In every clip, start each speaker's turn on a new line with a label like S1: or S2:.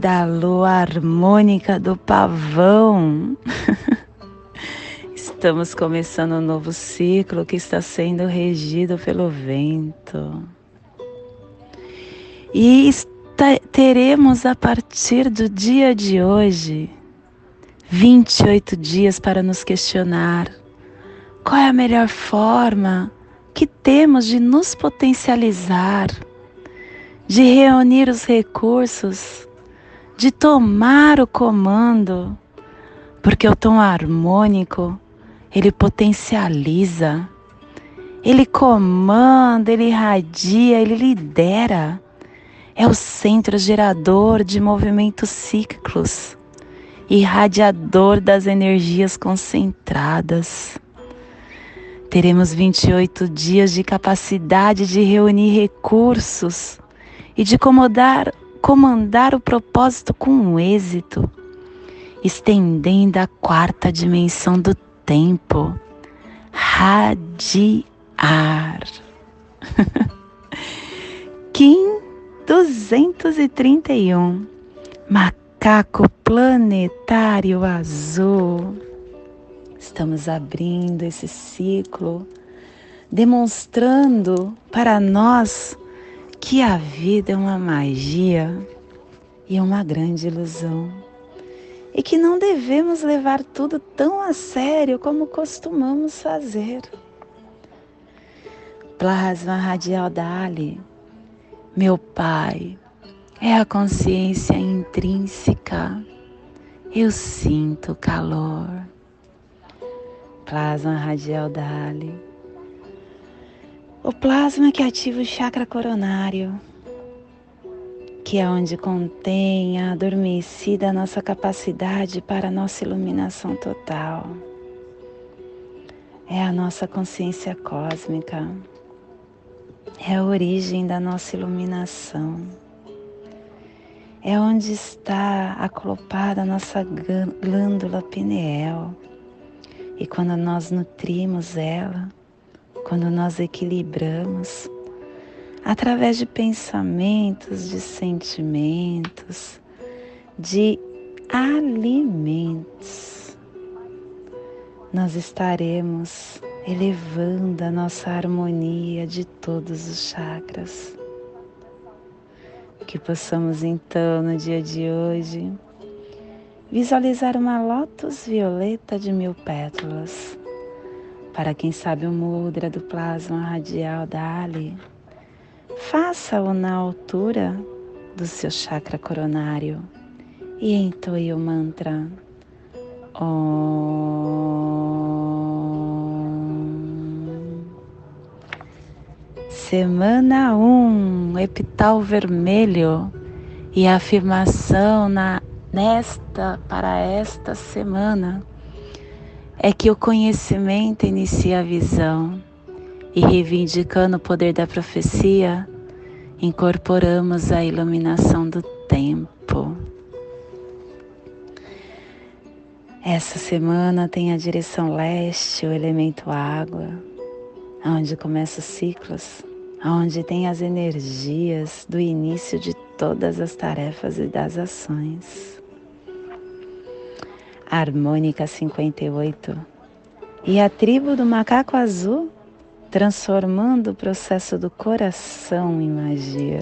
S1: da lua harmônica do pavão. Estamos começando um novo ciclo que está sendo regido pelo vento. E teremos a partir do dia de hoje 28 dias para nos questionar qual é a melhor forma que temos de nos potencializar, de reunir os recursos de tomar o comando, porque o tom harmônico ele potencializa, ele comanda, ele irradia, ele lidera. É o centro gerador de movimentos cíclicos, irradiador das energias concentradas. Teremos 28 dias de capacidade de reunir recursos e de comandar comandar o propósito com êxito, estendendo a quarta dimensão do tempo, radiar. Kim 231, macaco planetário azul. Estamos abrindo esse ciclo, demonstrando para nós que a vida é uma magia e uma grande ilusão, e que não devemos levar tudo tão a sério como costumamos fazer. Plasma radial Dali, meu Pai, é a consciência intrínseca. Eu sinto calor. Plasma radial Dali o plasma que ativa o chakra coronário, que é onde contém a adormecida nossa capacidade para a nossa iluminação total. É a nossa consciência cósmica, é a origem da nossa iluminação. É onde está aclopada a nossa glândula pineal. E quando nós nutrimos ela, quando nós equilibramos através de pensamentos, de sentimentos, de alimentos, nós estaremos elevando a nossa harmonia de todos os chakras. Que possamos então, no dia de hoje, visualizar uma lótus violeta de mil pétalas para quem sabe o mudra do plasma radial da Ali, faça-o na altura do seu chakra coronário e entoie o mantra Om. Semana 1, um, epital vermelho e afirmação na, nesta para esta semana é que o conhecimento inicia a visão e, reivindicando o poder da profecia, incorporamos a iluminação do tempo. Essa semana tem a direção leste, o elemento água, onde começam os ciclos, onde tem as energias do início de todas as tarefas e das ações. Harmônica 58 e a tribo do macaco azul transformando o processo do coração em magia.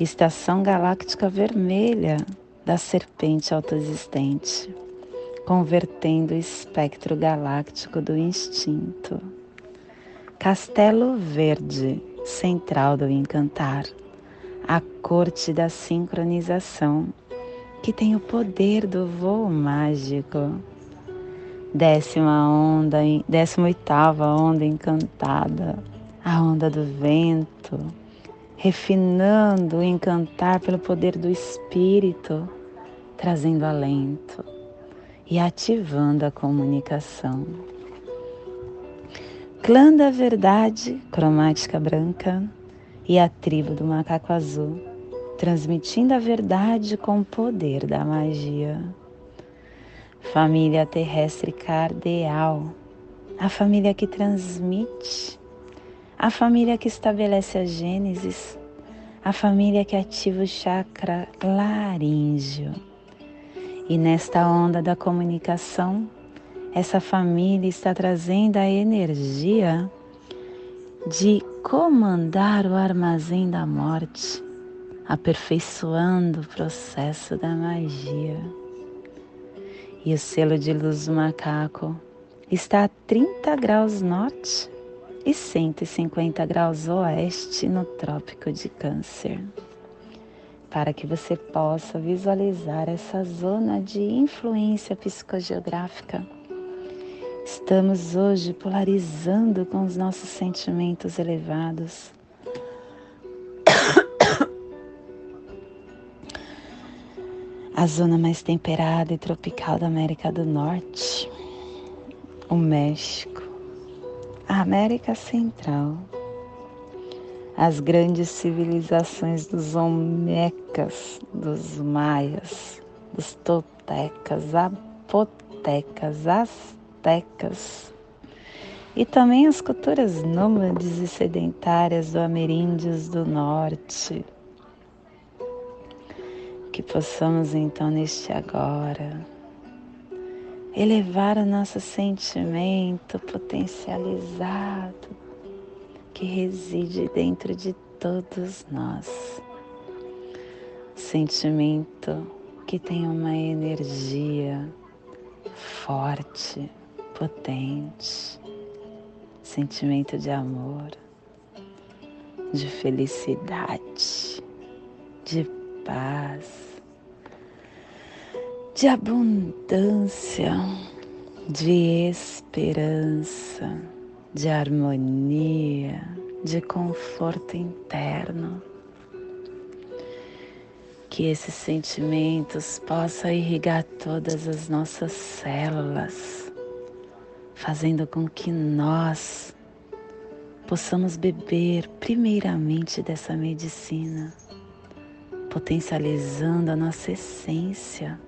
S1: Estação galáctica vermelha da serpente autoexistente, convertendo o espectro galáctico do instinto. Castelo Verde, central do encantar, a corte da sincronização que tem o poder do voo mágico. Décima onda, décima oitava onda encantada, a onda do vento, refinando o encantar pelo poder do espírito trazendo alento e ativando a comunicação. Clã da Verdade, cromática branca, e a tribo do macaco azul, transmitindo a verdade com o poder da magia. Família terrestre cardeal, a família que transmite, a família que estabelece a Gênesis, a família que ativa o chakra laríngeo. E nesta onda da comunicação, essa família está trazendo a energia de comandar o armazém da morte, aperfeiçoando o processo da magia. E o selo de luz do macaco está a 30 graus norte e 150 graus oeste no Trópico de Câncer. Para que você possa visualizar essa zona de influência psicogeográfica, estamos hoje polarizando com os nossos sentimentos elevados. A zona mais temperada e tropical da América do Norte, o México, a América Central, as grandes civilizações dos Olmecas, dos Maias, dos Toltecas, Apotecas, Aztecas, e também as culturas nômades e sedentárias do Ameríndios do Norte. Que possamos então neste agora elevar o nosso sentimento potencializado que reside dentro de todos nós. Sentimento que tem uma energia forte, potente, sentimento de amor, de felicidade, de paz de abundância, de esperança, de harmonia, de conforto interno. Que esses sentimentos possam irrigar todas as nossas células, fazendo com que nós possamos beber primeiramente dessa medicina, potencializando a nossa essência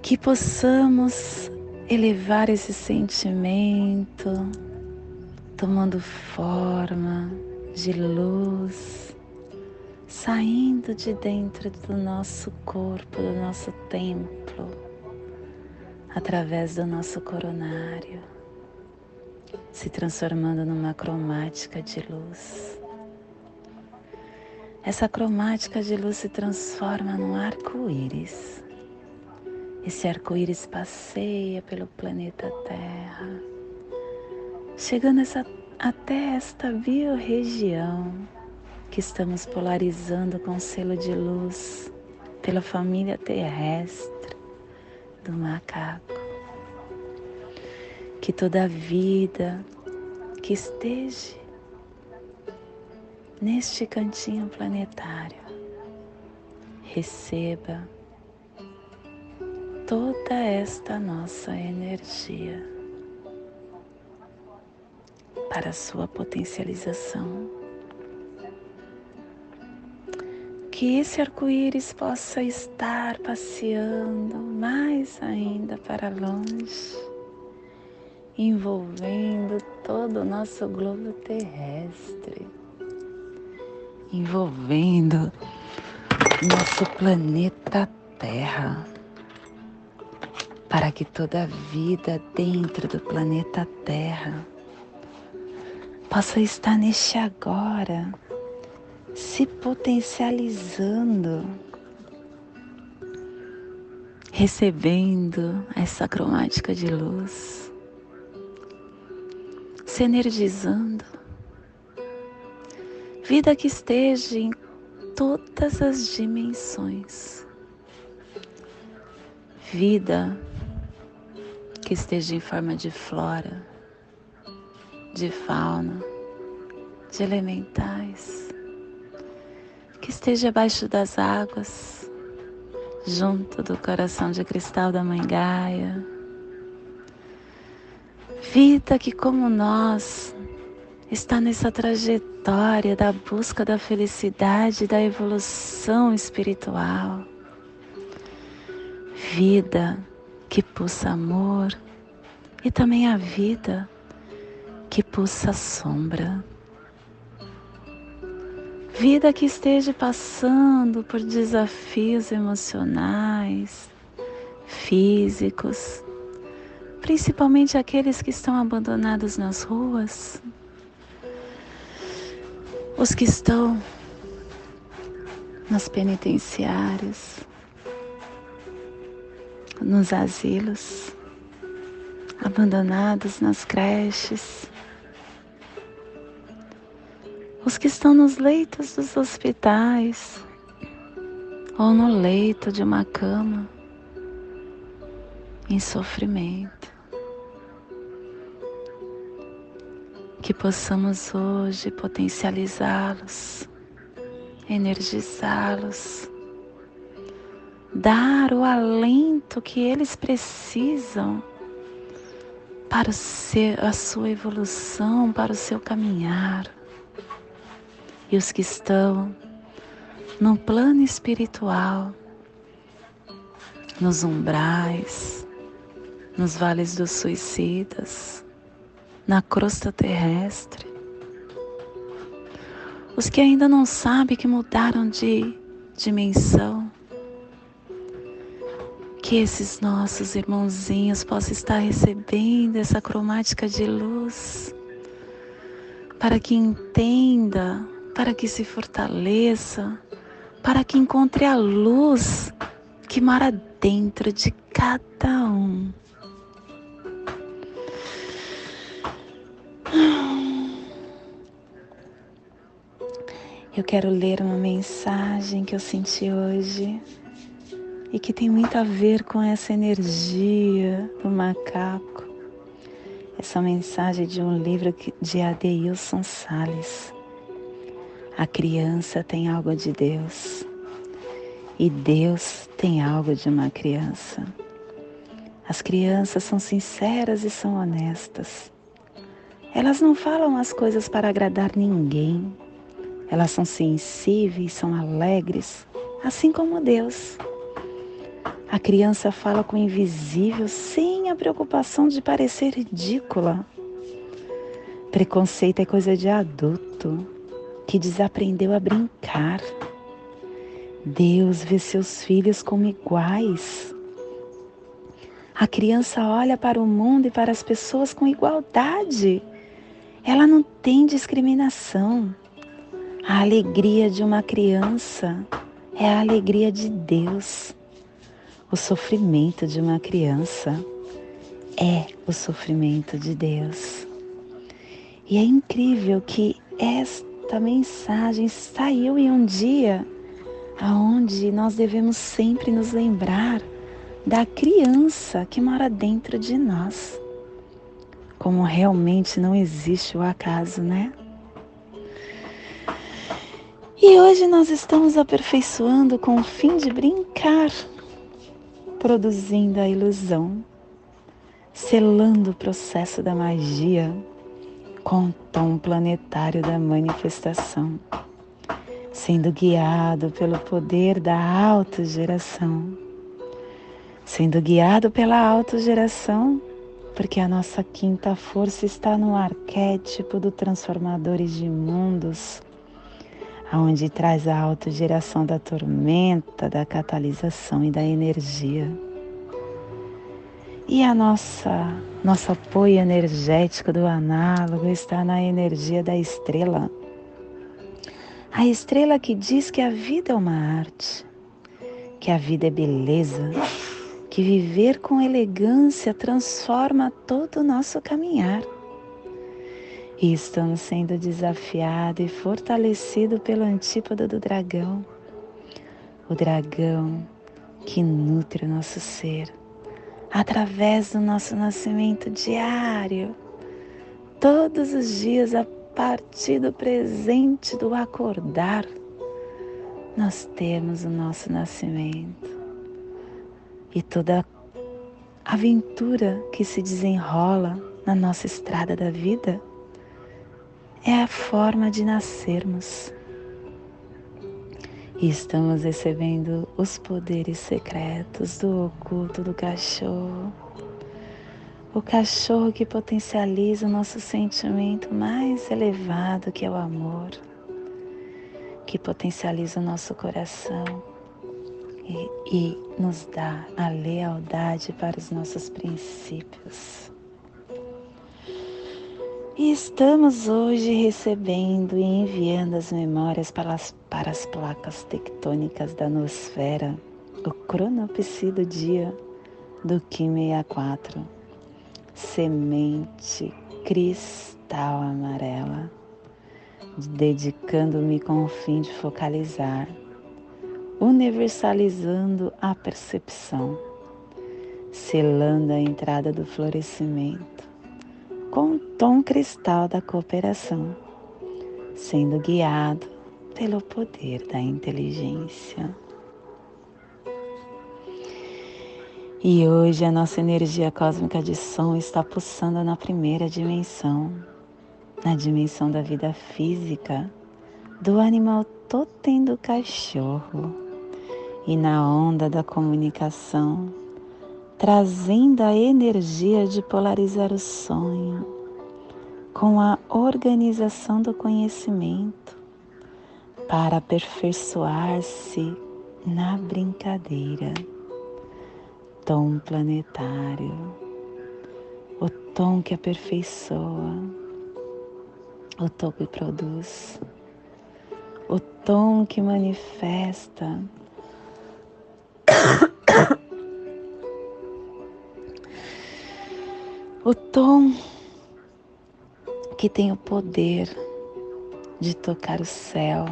S1: que possamos elevar esse sentimento, tomando forma de luz, saindo de dentro do nosso corpo, do nosso templo, através do nosso coronário, se transformando numa cromática de luz. Essa cromática de luz se transforma num arco-íris esse arco-íris passeia pelo planeta Terra, chegando essa, até esta biorregião que estamos polarizando com selo de luz pela família terrestre do macaco. Que toda vida que esteja neste cantinho planetário receba toda esta nossa energia para sua potencialização. Que esse arco-íris possa estar passeando mais ainda para longe, envolvendo todo o nosso globo terrestre, envolvendo nosso planeta Terra para que toda vida dentro do planeta Terra possa estar neste agora, se potencializando, recebendo essa cromática de luz, se energizando. Vida que esteja em todas as dimensões. Vida que esteja em forma de flora, de fauna, de elementais, que esteja abaixo das águas, junto do coração de cristal da Mãe Gaia. Vida que, como nós, está nessa trajetória da busca da felicidade, da evolução espiritual. Vida que pulsa amor e também a vida que pulsa sombra. Vida que esteja passando por desafios emocionais, físicos, principalmente aqueles que estão abandonados nas ruas, os que estão nas penitenciárias, nos asilos, abandonados nas creches, os que estão nos leitos dos hospitais ou no leito de uma cama em sofrimento. Que possamos hoje potencializá-los, energizá-los, dar o alento que eles precisam para a sua evolução, para o seu caminhar. E os que estão no plano espiritual, nos umbrais, nos vales dos suicidas, na crosta terrestre. Os que ainda não sabem que mudaram de dimensão, que esses nossos irmãozinhos possam estar recebendo essa cromática de luz, para que entenda para que se fortaleça, para que encontre a luz que mora dentro de cada um. Eu quero ler uma mensagem que eu senti hoje e que tem muito a ver com essa energia do macaco. Essa mensagem de um livro de Adeilson Sales. A criança tem algo de Deus e Deus tem algo de uma criança. As crianças são sinceras e são honestas. Elas não falam as coisas para agradar ninguém. Elas são sensíveis, são alegres, assim como Deus. A criança fala com o invisível sem a preocupação de parecer ridícula. Preconceito é coisa de adulto que desaprendeu a brincar. Deus vê seus filhos como iguais. A criança olha para o mundo e para as pessoas com igualdade. Ela não tem discriminação. A alegria de uma criança é a alegria de Deus. O sofrimento de uma criança é o sofrimento de Deus. E é incrível que esta mensagem saiu em um dia aonde nós devemos sempre nos lembrar da criança que mora dentro de nós. Como realmente não existe o acaso, né? E hoje nós estamos aperfeiçoando com o fim de brincar, produzindo a ilusão, selando o processo da magia com o tom planetário da manifestação, sendo guiado pelo poder da autogeração, sendo guiado pela autogeração, porque a nossa quinta força está no arquétipo do transformadores de mundos, aonde traz a autogeração da tormenta, da catalisação e da energia. E a nossa nosso apoio energético do análogo está na energia da estrela. A estrela que diz que a vida é uma arte, que a vida é beleza, que viver com elegância transforma todo o nosso caminhar. E estamos sendo desafiados e fortalecidos pelo antípodo do dragão, o dragão que nutre o nosso ser através do nosso nascimento diário, todos os dias a partir do presente do acordar, nós temos o nosso nascimento. E toda aventura que se desenrola na nossa estrada da vida é a forma de nascermos. E estamos recebendo os poderes secretos do oculto do cachorro. O cachorro que potencializa o nosso sentimento mais elevado, que é o amor, que potencializa o nosso coração e, e nos dá a lealdade para os nossos princípios. E estamos hoje recebendo e enviando as memórias para as, para as placas tectônicas da nosfera, o cronopsi do dia do Kim 64, semente cristal amarela, dedicando-me com o fim de focalizar, universalizando a percepção, selando a entrada do florescimento com o tom cristal da cooperação, sendo guiado pelo poder da inteligência. E hoje a nossa energia cósmica de som está pulsando na primeira dimensão, na dimensão da vida física, do animal totem do cachorro e na onda da comunicação trazendo a energia de polarizar o sonho com a organização do conhecimento para aperfeiçoar-se na brincadeira. Tom planetário, o tom que aperfeiçoa, o tom que produz, o tom que manifesta O tom que tem o poder de tocar o céu,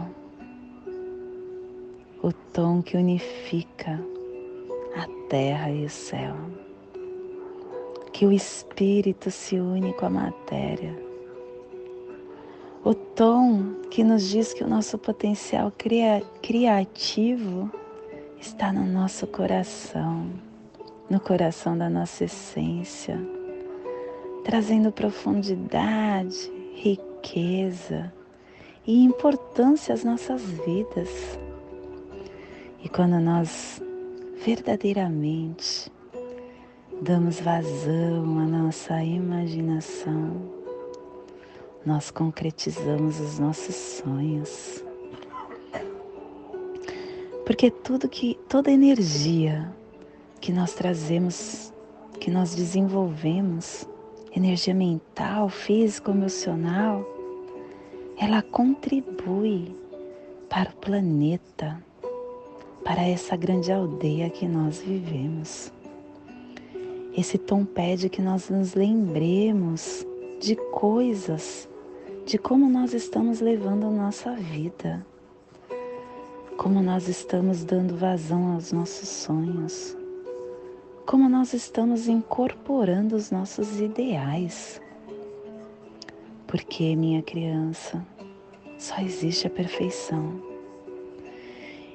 S1: o tom que unifica a terra e o céu, que o espírito se une com a matéria, o tom que nos diz que o nosso potencial cria criativo está no nosso coração, no coração da nossa essência trazendo profundidade, riqueza e importância às nossas vidas. E quando nós verdadeiramente damos vazão à nossa imaginação, nós concretizamos os nossos sonhos. Porque tudo que toda energia que nós trazemos, que nós desenvolvemos, energia mental, física, emocional, ela contribui para o planeta, para essa grande aldeia que nós vivemos. Esse tom pede que nós nos lembremos de coisas, de como nós estamos levando a nossa vida, como nós estamos dando vazão aos nossos sonhos como nós estamos incorporando os nossos ideais. Porque, minha criança, só existe a perfeição.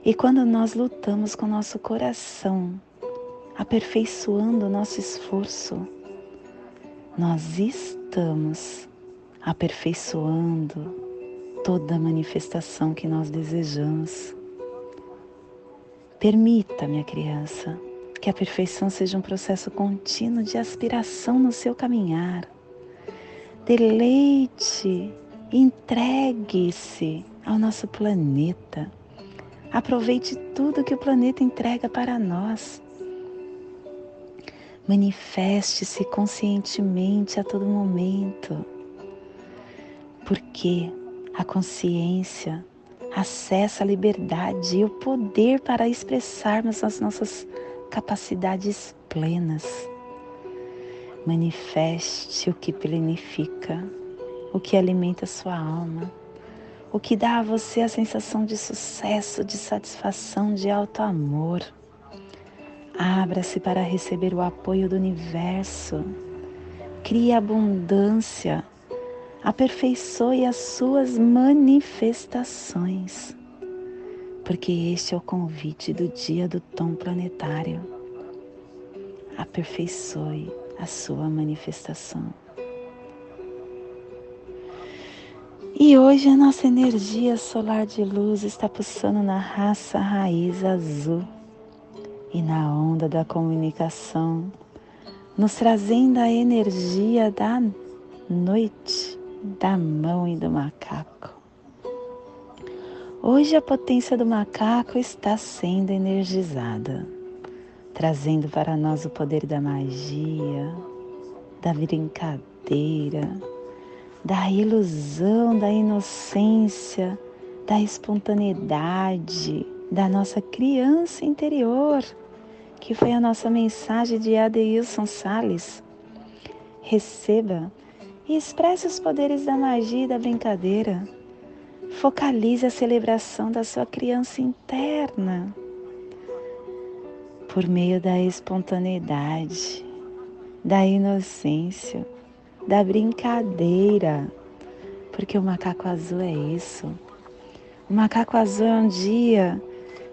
S1: E quando nós lutamos com nosso coração, aperfeiçoando o nosso esforço, nós estamos aperfeiçoando toda a manifestação que nós desejamos. Permita, minha criança, que a perfeição seja um processo contínuo de aspiração no seu caminhar. Deleite, entregue-se ao nosso planeta. Aproveite tudo que o planeta entrega para nós. Manifeste-se conscientemente a todo momento, porque a consciência acessa a liberdade e o poder para expressarmos as nossas capacidades plenas. Manifeste o que plenifica, o que alimenta sua alma, o que dá a você a sensação de sucesso, de satisfação, de alto amor. Abra-se para receber o apoio do universo. Crie abundância. Aperfeiçoe as suas manifestações porque este é o convite do dia do tom planetário. Aperfeiçoe a sua manifestação. E hoje a nossa energia solar de luz está pulsando na raça raiz azul e na onda da comunicação, nos trazendo a energia da noite, da mão e do macaco. Hoje a potência do macaco está sendo energizada, trazendo para nós o poder da magia, da brincadeira, da ilusão, da inocência, da espontaneidade, da nossa criança interior, que foi a nossa mensagem de Adeilson Sales. Receba e expresse os poderes da magia e da brincadeira. Focalize a celebração da sua criança interna por meio da espontaneidade, da inocência da brincadeira, porque o macaco azul é isso. O macaco azul é um dia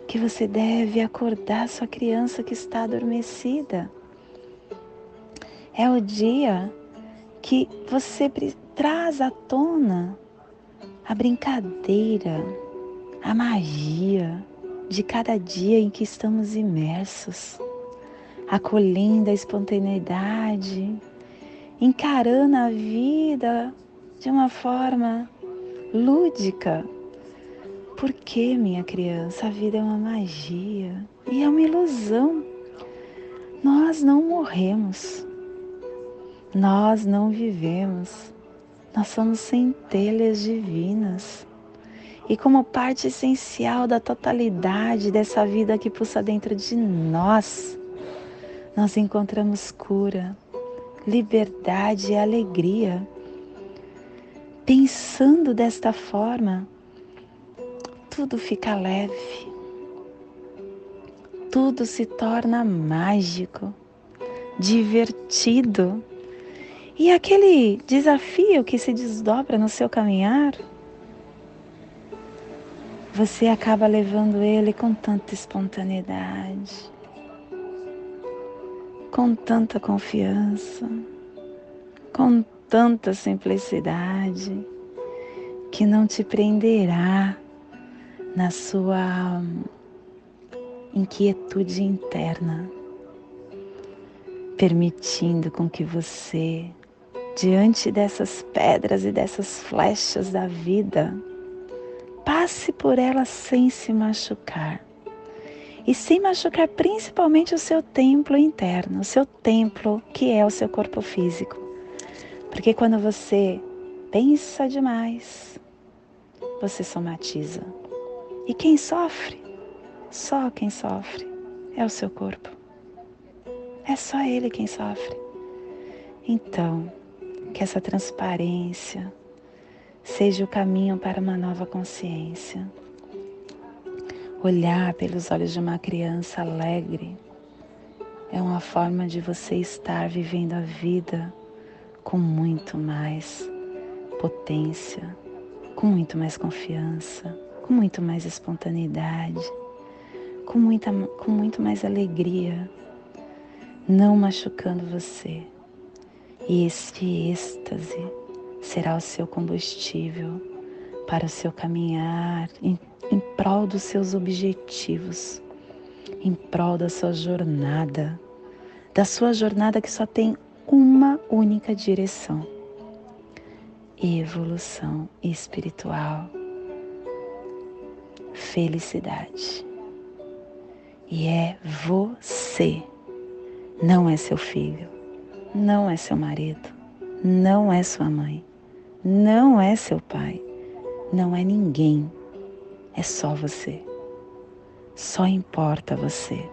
S1: que você deve acordar sua criança que está adormecida. É o dia que você traz à tona a brincadeira, a magia de cada dia em que estamos imersos, acolhendo a espontaneidade, encarando a vida de uma forma lúdica. Porque, minha criança, a vida é uma magia e é uma ilusão. Nós não morremos, nós não vivemos, nós somos centelhas divinas. E como parte essencial da totalidade dessa vida que pulsa dentro de nós, nós encontramos cura, liberdade e alegria. Pensando desta forma, tudo fica leve, tudo se torna mágico, divertido. E aquele desafio que se desdobra no seu caminhar, você acaba levando ele com tanta espontaneidade com tanta confiança, com tanta simplicidade, que não te prenderá na sua inquietude interna, permitindo com que você, diante dessas pedras e dessas flechas da vida, passe por elas sem se machucar e sem machucar principalmente o seu templo interno, o seu templo que é o seu corpo físico. Porque quando você pensa demais, você somatiza. E quem sofre, só quem sofre, é o seu corpo. É só ele quem sofre. Então, que essa transparência seja o caminho para uma nova consciência Olhar pelos olhos de uma criança alegre é uma forma de você estar vivendo a vida com muito mais potência, com muito mais confiança, com muito mais espontaneidade, com, muita, com muito mais alegria, não machucando você. E este êxtase será o seu combustível para o seu caminhar em prol dos seus objetivos, em prol da sua jornada, da sua jornada que só tem uma única direção: evolução espiritual, felicidade. E é você, não é seu filho, não é seu marido, não é sua mãe, não é seu pai, não é ninguém é só você. Só importa você.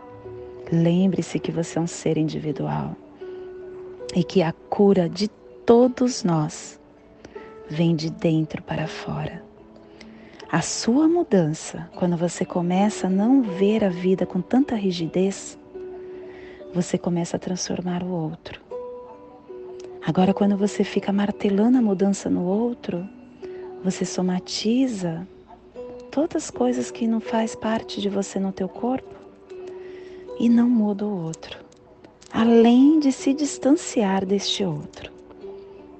S1: Lembre-se que você é um ser individual e que a cura de todos nós vem de dentro para fora. A sua mudança, quando você começa a não ver a vida com tanta rigidez, você começa a transformar o outro. Agora, quando você fica martelando a mudança no outro, você somatiza todas as coisas que não faz parte de você no teu corpo e não muda o outro, além de se distanciar deste outro.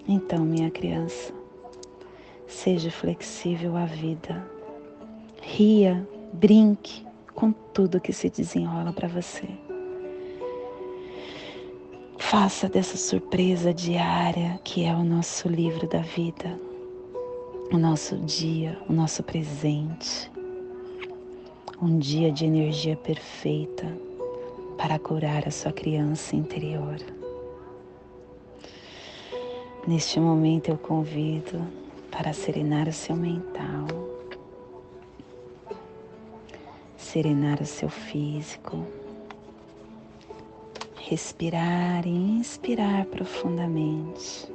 S1: Então, minha criança, seja flexível à vida, ria, brinque com tudo que se desenrola para você. Faça dessa surpresa diária que é o nosso livro da vida, o nosso dia, o nosso presente, um dia de energia perfeita para curar a sua criança interior. Neste momento eu convido para serenar o seu mental, serenar o seu físico respirar e inspirar profundamente,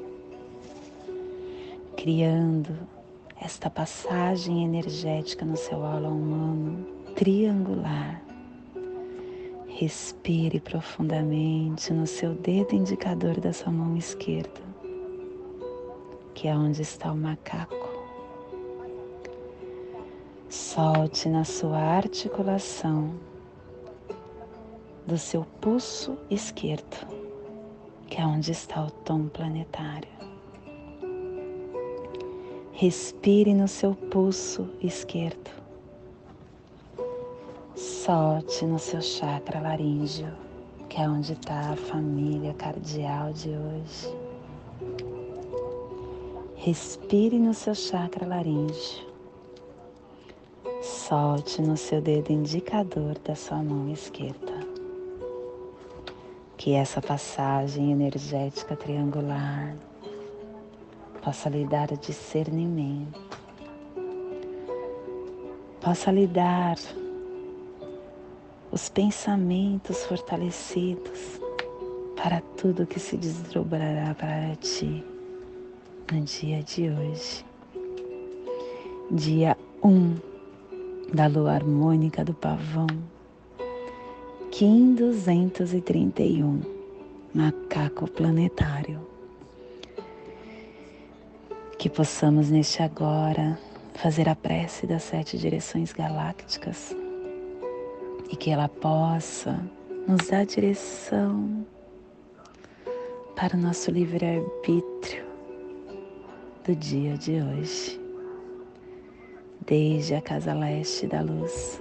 S1: criando esta passagem energética no seu aula humano triangular. Respire profundamente no seu dedo indicador da sua mão esquerda, que é onde está o macaco. Solte na sua articulação do seu pulso esquerdo, que é onde está o tom planetário. Respire no seu pulso esquerdo. Solte no seu chakra laríngeo, que é onde está a família cardial de hoje. Respire no seu chakra laríngeo. Solte no seu dedo indicador da sua mão esquerda que essa passagem energética triangular possa lhe dar discernimento, possa lhe dar os pensamentos fortalecidos para tudo que se desdobrará para ti no dia de hoje. Dia 1 um da lua harmônica do pavão Kim 231, Macaco Planetário. Que possamos neste agora fazer a prece das sete direções galácticas e que ela possa nos dar direção para o nosso livre-arbítrio do dia de hoje. Desde a casa leste da luz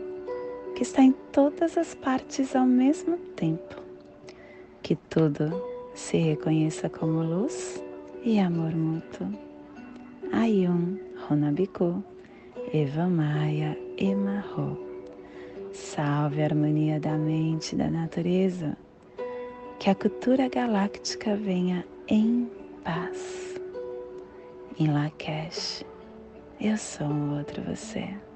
S1: que está em todas as partes ao mesmo tempo. Que tudo se reconheça como luz e amor mútuo. Ayun Runabiku, Eva Maia Emarro. Salve a harmonia da mente e da natureza. Que a cultura galáctica venha em paz. Em Lakesh, eu sou um outro você.